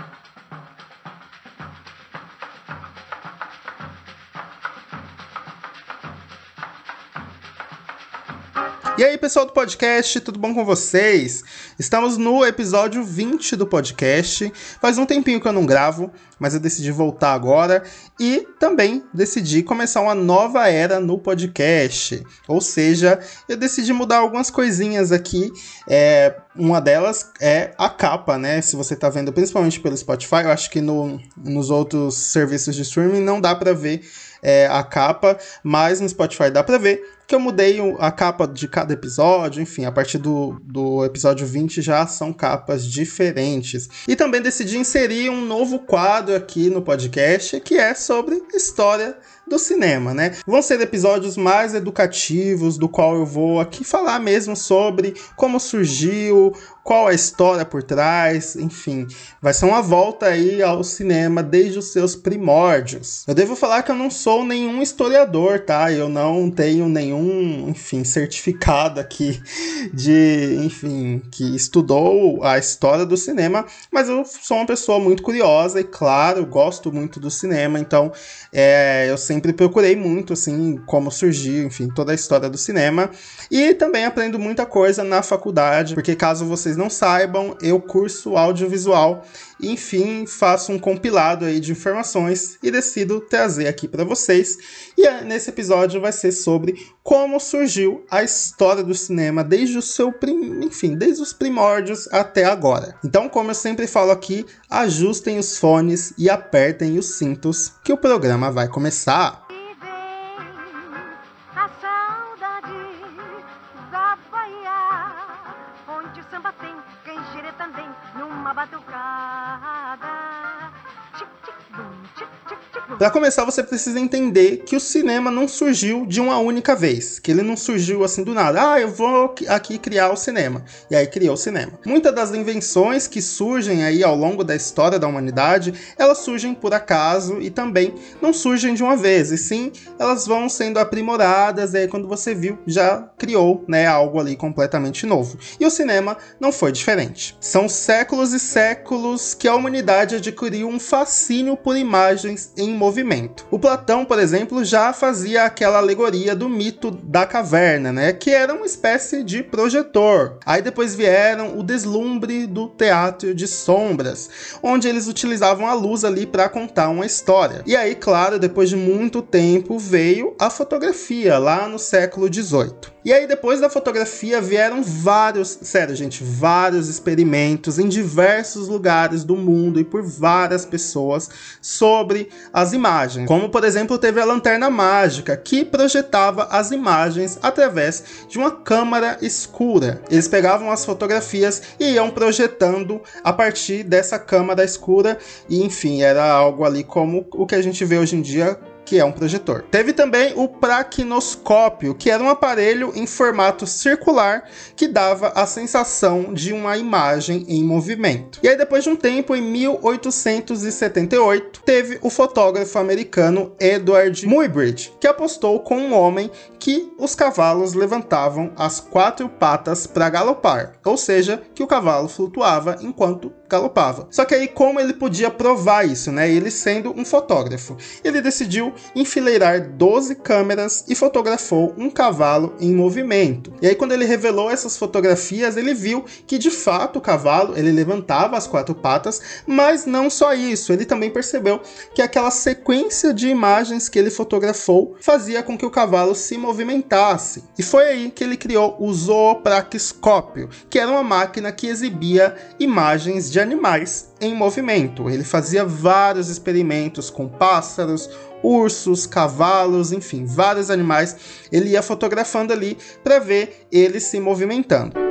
you E aí, pessoal do podcast, tudo bom com vocês? Estamos no episódio 20 do podcast. Faz um tempinho que eu não gravo, mas eu decidi voltar agora e também decidi começar uma nova era no podcast. Ou seja, eu decidi mudar algumas coisinhas aqui. É, uma delas é a capa, né? Se você está vendo principalmente pelo Spotify, eu acho que no, nos outros serviços de streaming não dá para ver é, a capa, mas no Spotify dá para ver que eu mudei a capa de cada episódio, enfim, a partir do, do episódio 20 já são capas diferentes. E também decidi inserir um novo quadro aqui no podcast que é sobre história do cinema, né? Vão ser episódios mais educativos, do qual eu vou aqui falar mesmo sobre como surgiu, qual a história por trás, enfim, vai ser uma volta aí ao cinema desde os seus primórdios. Eu devo falar que eu não sou nenhum historiador, tá? Eu não tenho nenhum, enfim, certificado aqui de, enfim, que estudou a história do cinema, mas eu sou uma pessoa muito curiosa e, claro, gosto muito do cinema, então é, eu sempre procurei muito, assim, como surgiu, enfim, toda a história do cinema. E também aprendo muita coisa na faculdade, porque caso vocês não saibam, eu curso audiovisual enfim, faço um compilado aí de informações e decido trazer aqui para vocês. E é, nesse episódio vai ser sobre como surgiu a história do cinema desde o seu, prim... enfim, desde os primórdios até agora. Então, como eu sempre falo aqui, ajustem os fones e apertem os cintos que o programa vai começar. Para começar, você precisa entender que o cinema não surgiu de uma única vez, que ele não surgiu assim do nada. Ah, eu vou aqui criar o cinema. E aí criou o cinema. Muitas das invenções que surgem aí ao longo da história da humanidade, elas surgem por acaso e também não surgem de uma vez, e sim, elas vão sendo aprimoradas, e aí quando você viu, já criou, né, algo ali completamente novo. E o cinema não foi diferente. São séculos e séculos que a humanidade adquiriu um fascínio por imagens em movimento. O Platão, por exemplo, já fazia aquela alegoria do mito da caverna, né, que era uma espécie de projetor. Aí depois vieram o deslumbre do teatro de sombras, onde eles utilizavam a luz ali para contar uma história. E aí, claro, depois de muito tempo veio a fotografia lá no século 18. E aí, depois da fotografia, vieram vários, sério, gente, vários experimentos em diversos lugares do mundo e por várias pessoas sobre as imagens. Como, por exemplo, teve a lanterna mágica, que projetava as imagens através de uma câmara escura. Eles pegavam as fotografias e iam projetando a partir dessa câmara escura, e enfim, era algo ali como o que a gente vê hoje em dia que é um projetor. Teve também o praquinoscópio, que era um aparelho em formato circular que dava a sensação de uma imagem em movimento. E aí depois de um tempo, em 1878, teve o fotógrafo americano Edward Muybridge, que apostou com um homem que os cavalos levantavam as quatro patas para galopar, ou seja, que o cavalo flutuava enquanto galopava. Só que aí como ele podia provar isso, né? Ele sendo um fotógrafo, ele decidiu enfileirar 12 câmeras e fotografou um cavalo em movimento. E aí quando ele revelou essas fotografias, ele viu que de fato o cavalo, ele levantava as quatro patas, mas não só isso, ele também percebeu que aquela sequência de imagens que ele fotografou fazia com que o cavalo se movimentasse. E foi aí que ele criou o zoopraxiscópio, que era uma máquina que exibia imagens de animais em movimento. Ele fazia vários experimentos com pássaros, ursos, cavalos, enfim, vários animais. Ele ia fotografando ali para ver eles se movimentando.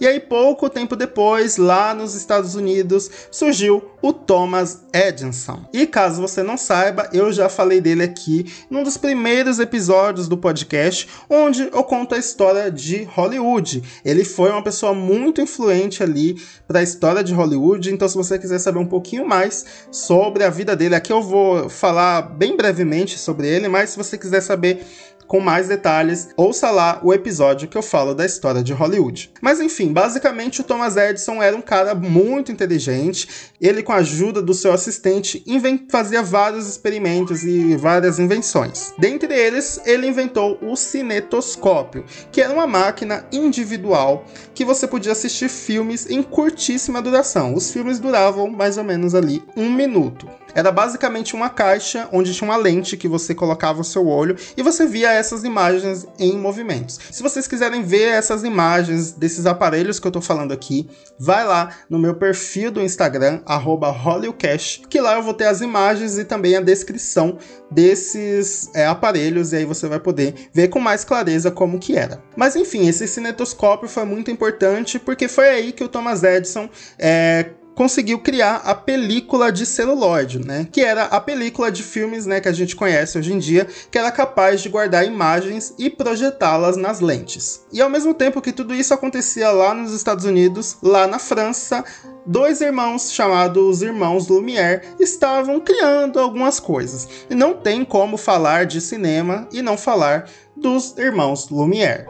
E aí, pouco tempo depois, lá nos Estados Unidos, surgiu o Thomas Edison. E caso você não saiba, eu já falei dele aqui num dos primeiros episódios do podcast, onde eu conto a história de Hollywood. Ele foi uma pessoa muito influente ali para a história de Hollywood, então se você quiser saber um pouquinho mais sobre a vida dele, aqui eu vou falar bem brevemente sobre ele, mas se você quiser saber com mais detalhes, ouça lá o episódio que eu falo da história de Hollywood. Mas enfim, basicamente o Thomas Edison era um cara muito inteligente. Ele, com a ajuda do seu assistente, fazia vários experimentos e várias invenções. Dentre eles, ele inventou o cinetoscópio, que era uma máquina individual que você podia assistir filmes em curtíssima duração. Os filmes duravam mais ou menos ali um minuto. Era basicamente uma caixa onde tinha uma lente que você colocava o seu olho e você via essas imagens em movimentos. Se vocês quiserem ver essas imagens desses aparelhos que eu tô falando aqui, vai lá no meu perfil do Instagram, HollywoodCash, que lá eu vou ter as imagens e também a descrição desses é, aparelhos e aí você vai poder ver com mais clareza como que era. Mas enfim, esse cinetoscópio foi muito importante porque foi aí que o Thomas Edison é, conseguiu criar a película de celuloide, né? Que era a película de filmes, né, que a gente conhece hoje em dia, que era capaz de guardar imagens e projetá-las nas lentes. E ao mesmo tempo que tudo isso acontecia lá nos Estados Unidos, lá na França, dois irmãos chamados Irmãos Lumière estavam criando algumas coisas. E não tem como falar de cinema e não falar dos Irmãos Lumière.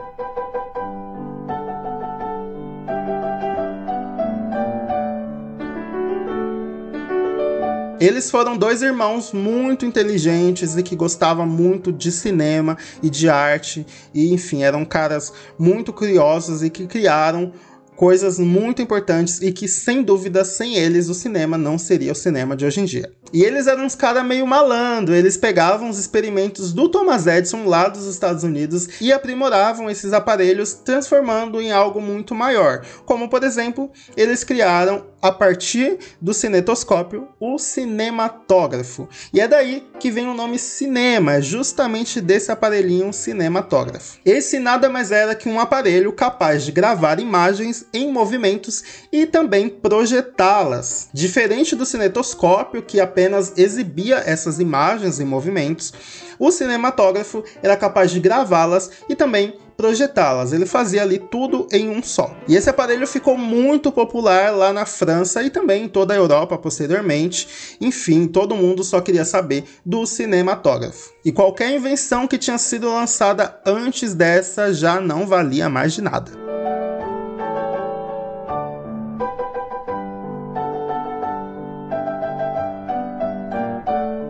Eles foram dois irmãos muito inteligentes e que gostavam muito de cinema e de arte, e enfim, eram caras muito curiosos e que criaram coisas muito importantes e que, sem dúvida, sem eles, o cinema não seria o cinema de hoje em dia. E eles eram uns caras meio malandro, eles pegavam os experimentos do Thomas Edison lá dos Estados Unidos e aprimoravam esses aparelhos, transformando em algo muito maior. Como, por exemplo, eles criaram, a partir do cinetoscópio, o cinematógrafo. E é daí que vem o nome cinema, justamente desse aparelhinho cinematógrafo. Esse nada mais era que um aparelho capaz de gravar imagens em movimentos e também projetá-las. Diferente do cinetoscópio, que apenas exibia essas imagens em movimentos, o cinematógrafo era capaz de gravá-las e também projetá-las. Ele fazia ali tudo em um só. E esse aparelho ficou muito popular lá na França e também em toda a Europa posteriormente. Enfim, todo mundo só queria saber do cinematógrafo. E qualquer invenção que tinha sido lançada antes dessa já não valia mais de nada.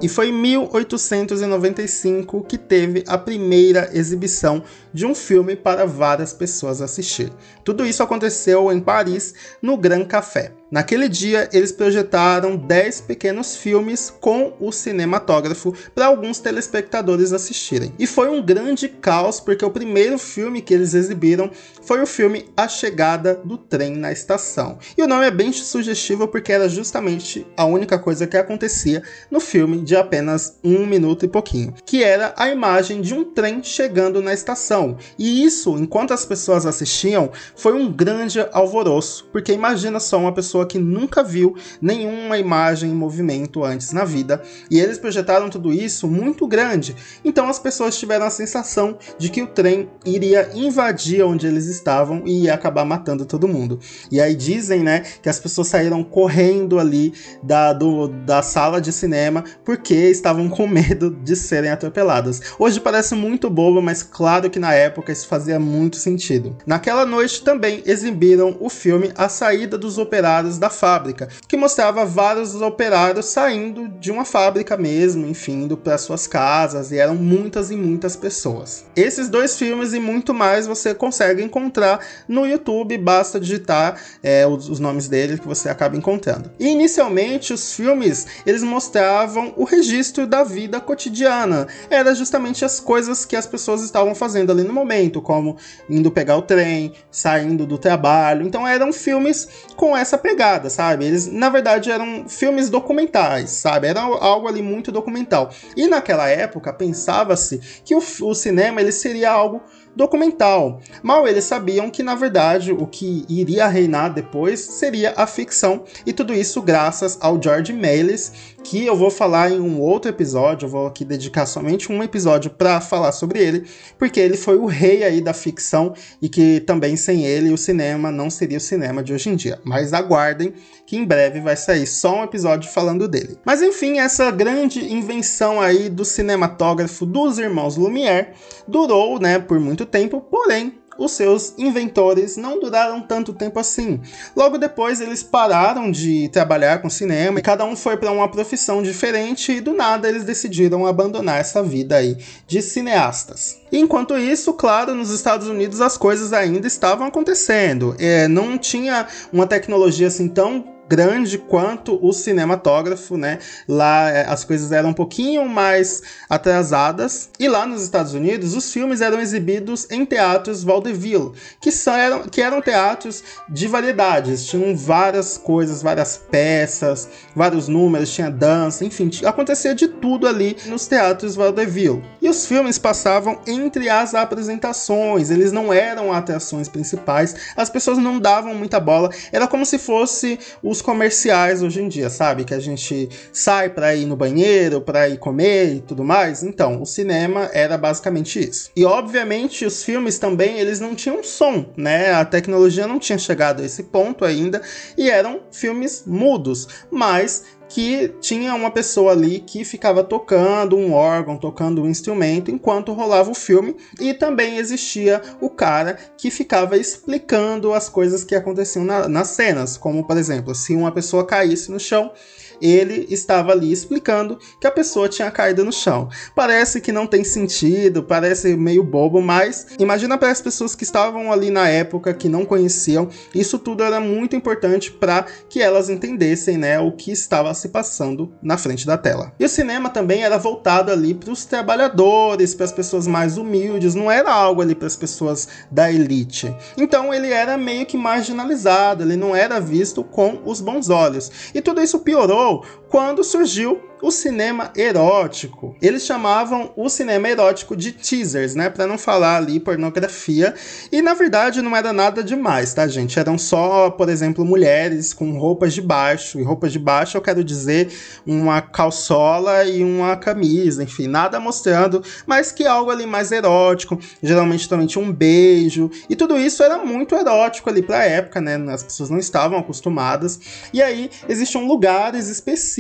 E foi em 1895 que teve a primeira exibição de um filme para várias pessoas assistir. Tudo isso aconteceu em Paris, no Grand Café. Naquele dia, eles projetaram 10 pequenos filmes com o cinematógrafo para alguns telespectadores assistirem. E foi um grande caos, porque o primeiro filme que eles exibiram foi o filme A Chegada do Trem na Estação. E o nome é bem sugestivo porque era justamente a única coisa que acontecia no filme de apenas um minuto e pouquinho, que era a imagem de um trem chegando na estação. E isso, enquanto as pessoas assistiam, foi um grande alvoroço, porque imagina só uma pessoa pessoa que nunca viu nenhuma imagem em movimento antes na vida, e eles projetaram tudo isso muito grande. Então as pessoas tiveram a sensação de que o trem iria invadir onde eles estavam e ia acabar matando todo mundo. E aí dizem, né, que as pessoas saíram correndo ali da, do, da sala de cinema porque estavam com medo de serem atropeladas. Hoje parece muito bobo, mas claro que na época isso fazia muito sentido. Naquela noite também exibiram o filme A Saída dos Operários operários da fábrica, que mostrava vários operários saindo de uma fábrica mesmo, enfim, indo para suas casas, e eram muitas e muitas pessoas. Esses dois filmes e muito mais você consegue encontrar no YouTube, basta digitar é, os, os nomes deles que você acaba encontrando. E inicialmente os filmes eles mostravam o registro da vida cotidiana, era justamente as coisas que as pessoas estavam fazendo ali no momento, como indo pegar o trem, saindo do trabalho. Então eram filmes com essa pegada pegada, sabe? Eles, na verdade, eram filmes documentais, sabe? Era algo ali muito documental. E naquela época, pensava-se que o, o cinema ele seria algo documental. Mal eles sabiam que, na verdade, o que iria reinar depois seria a ficção, e tudo isso graças ao George Melis, que eu vou falar em um outro episódio, eu vou aqui dedicar somente um episódio para falar sobre ele, porque ele foi o rei aí da ficção e que também sem ele o cinema não seria o cinema de hoje em dia. Mas aguardem que em breve vai sair só um episódio falando dele. Mas enfim, essa grande invenção aí do cinematógrafo dos irmãos Lumière durou, né, por muito tempo, porém os seus inventores não duraram tanto tempo assim. Logo depois eles pararam de trabalhar com cinema e cada um foi para uma profissão diferente e do nada eles decidiram abandonar essa vida aí de cineastas. Enquanto isso, claro, nos Estados Unidos as coisas ainda estavam acontecendo. É, não tinha uma tecnologia assim tão grande quanto o cinematógrafo, né? Lá é, as coisas eram um pouquinho mais atrasadas. E lá nos Estados Unidos, os filmes eram exibidos em teatros vaudeville, que, são, eram, que eram teatros de variedades. Tinham várias coisas, várias peças, vários números, tinha dança, enfim, acontecia de tudo ali nos teatros vaudeville. E os filmes passavam entre as apresentações, eles não eram atrações principais, as pessoas não davam muita bola, era como se fosse o os comerciais hoje em dia, sabe? Que a gente sai para ir no banheiro, para ir comer e tudo mais. Então, o cinema era basicamente isso. E obviamente os filmes também, eles não tinham som, né? A tecnologia não tinha chegado a esse ponto ainda e eram filmes mudos, mas que tinha uma pessoa ali que ficava tocando um órgão, tocando um instrumento enquanto rolava o filme, e também existia o cara que ficava explicando as coisas que aconteciam na, nas cenas, como por exemplo, se uma pessoa caísse no chão, ele estava ali explicando que a pessoa tinha caído no chão. Parece que não tem sentido, parece meio bobo, mas imagina para as pessoas que estavam ali na época que não conheciam, isso tudo era muito importante para que elas entendessem, né, o que estava se passando na frente da tela. E o cinema também era voltado ali para os trabalhadores, para as pessoas mais humildes, não era algo ali para as pessoas da elite. Então ele era meio que marginalizado, ele não era visto com os bons olhos. E tudo isso piorou oh, quando surgiu o cinema erótico. Eles chamavam o cinema erótico de teasers, né, para não falar ali pornografia. E na verdade não era nada demais, tá, gente? Eram só, por exemplo, mulheres com roupas de baixo. E roupas de baixo eu quero dizer uma calçola e uma camisa, enfim, nada mostrando, mas que algo ali mais erótico. Geralmente também tinha um beijo. E tudo isso era muito erótico ali pra época, né? As pessoas não estavam acostumadas. E aí existiam lugares específicos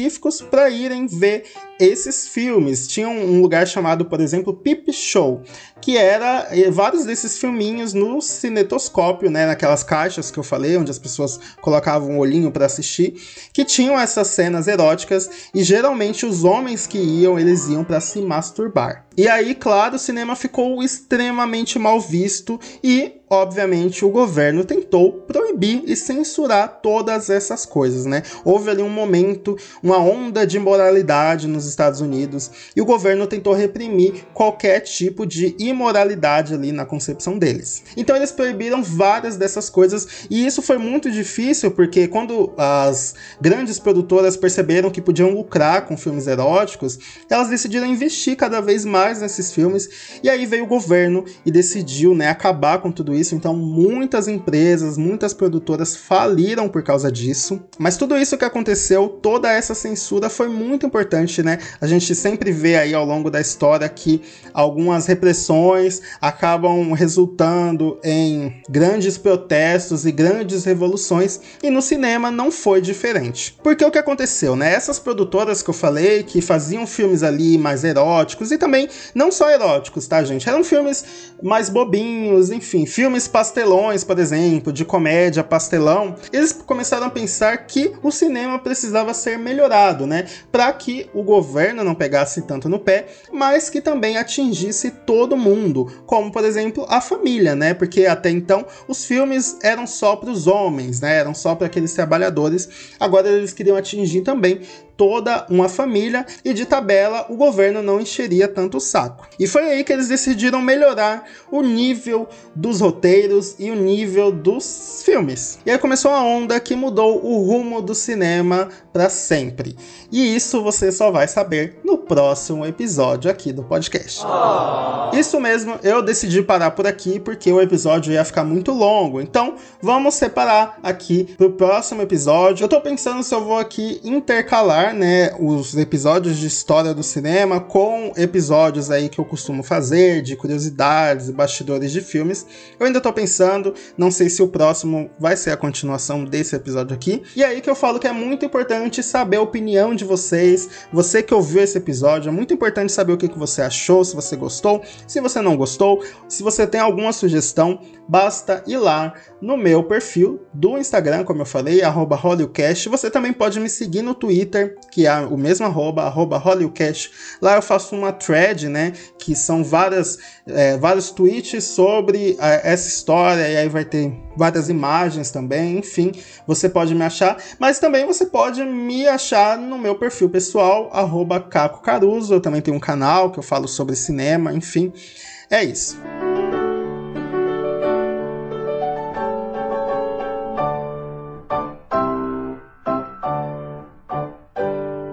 para irem ver esses filmes. Tinha um lugar chamado, por exemplo, Pip Show, que era eh, vários desses filminhos no cinetoscópio, né, naquelas caixas que eu falei, onde as pessoas colocavam um olhinho para assistir, que tinham essas cenas eróticas e geralmente os homens que iam, eles iam para se masturbar. E aí, claro, o cinema ficou extremamente mal visto e, obviamente, o governo tentou proibir e censurar todas essas coisas, né? Houve ali um momento, uma onda de imoralidade nos Estados Unidos e o governo tentou reprimir qualquer tipo de imoralidade ali na concepção deles. Então eles proibiram várias dessas coisas e isso foi muito difícil porque quando as grandes produtoras perceberam que podiam lucrar com filmes eróticos, elas decidiram investir cada vez mais nesses filmes. E aí veio o governo e decidiu né, acabar com tudo isso. Então, muitas empresas, muitas produtoras faliram por causa disso. Mas tudo isso que aconteceu, toda essa censura foi muito importante, né? A gente sempre vê aí ao longo da história que algumas repressões acabam resultando em grandes protestos e grandes revoluções. E no cinema não foi diferente. Porque o que aconteceu, né? Essas produtoras que eu falei que faziam filmes ali mais eróticos e também não só eróticos, tá, gente? Eram filmes mais bobinhos, enfim, filmes pastelões, por exemplo, de comédia, pastelão. Eles começaram a pensar que o cinema precisava ser melhorado, né? Para que o governo não pegasse tanto no pé, mas que também atingisse todo mundo, como por exemplo a família, né? Porque até então os filmes eram só para os homens, né? Eram só para aqueles trabalhadores. Agora eles queriam atingir também toda uma família e de tabela o governo não encheria tanto o saco. E foi aí que eles decidiram melhorar o nível dos roteiros e o nível dos filmes. E aí começou a onda que mudou o rumo do cinema para sempre. E isso você só vai saber no próximo episódio aqui do podcast. Oh. Isso mesmo, eu decidi parar por aqui porque o episódio ia ficar muito longo. Então, vamos separar aqui pro próximo episódio. Eu tô pensando se eu vou aqui intercalar, né, os episódios de história do cinema com episódios aí que eu costumo fazer de curiosidades e bastidores de filmes. Eu ainda tô pensando, não sei se o próximo vai ser a continuação desse episódio aqui. E aí que eu falo que é muito importante saber a opinião de vocês. Você que ouviu esse episódio, é muito importante saber o que, que você achou, se você gostou, se você não gostou, se você tem alguma sugestão, basta ir lá no meu perfil do Instagram, como eu falei, arroba. Você também pode me seguir no Twitter, que é o mesmo arroba, arroba. Lá eu faço uma thread, né, que são várias, é, vários tweets sobre é, essa história, e aí vai ter várias imagens também, enfim, você pode me achar, mas também você pode me achar no meu perfil pessoal, arroba Caco Caruso, eu também tenho um canal que eu falo sobre cinema, enfim, é isso.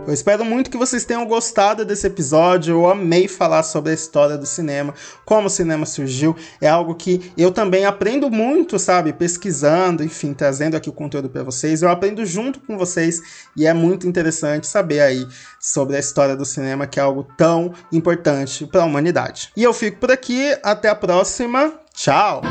Eu espero muito que vocês tenham gostado desse episódio. Eu amei falar sobre a história do cinema, como o cinema surgiu. É algo que eu também aprendo muito, sabe? Pesquisando, enfim, trazendo aqui o conteúdo para vocês. Eu aprendo junto com vocês e é muito interessante saber aí sobre a história do cinema, que é algo tão importante para a humanidade. E eu fico por aqui. Até a próxima. Tchau!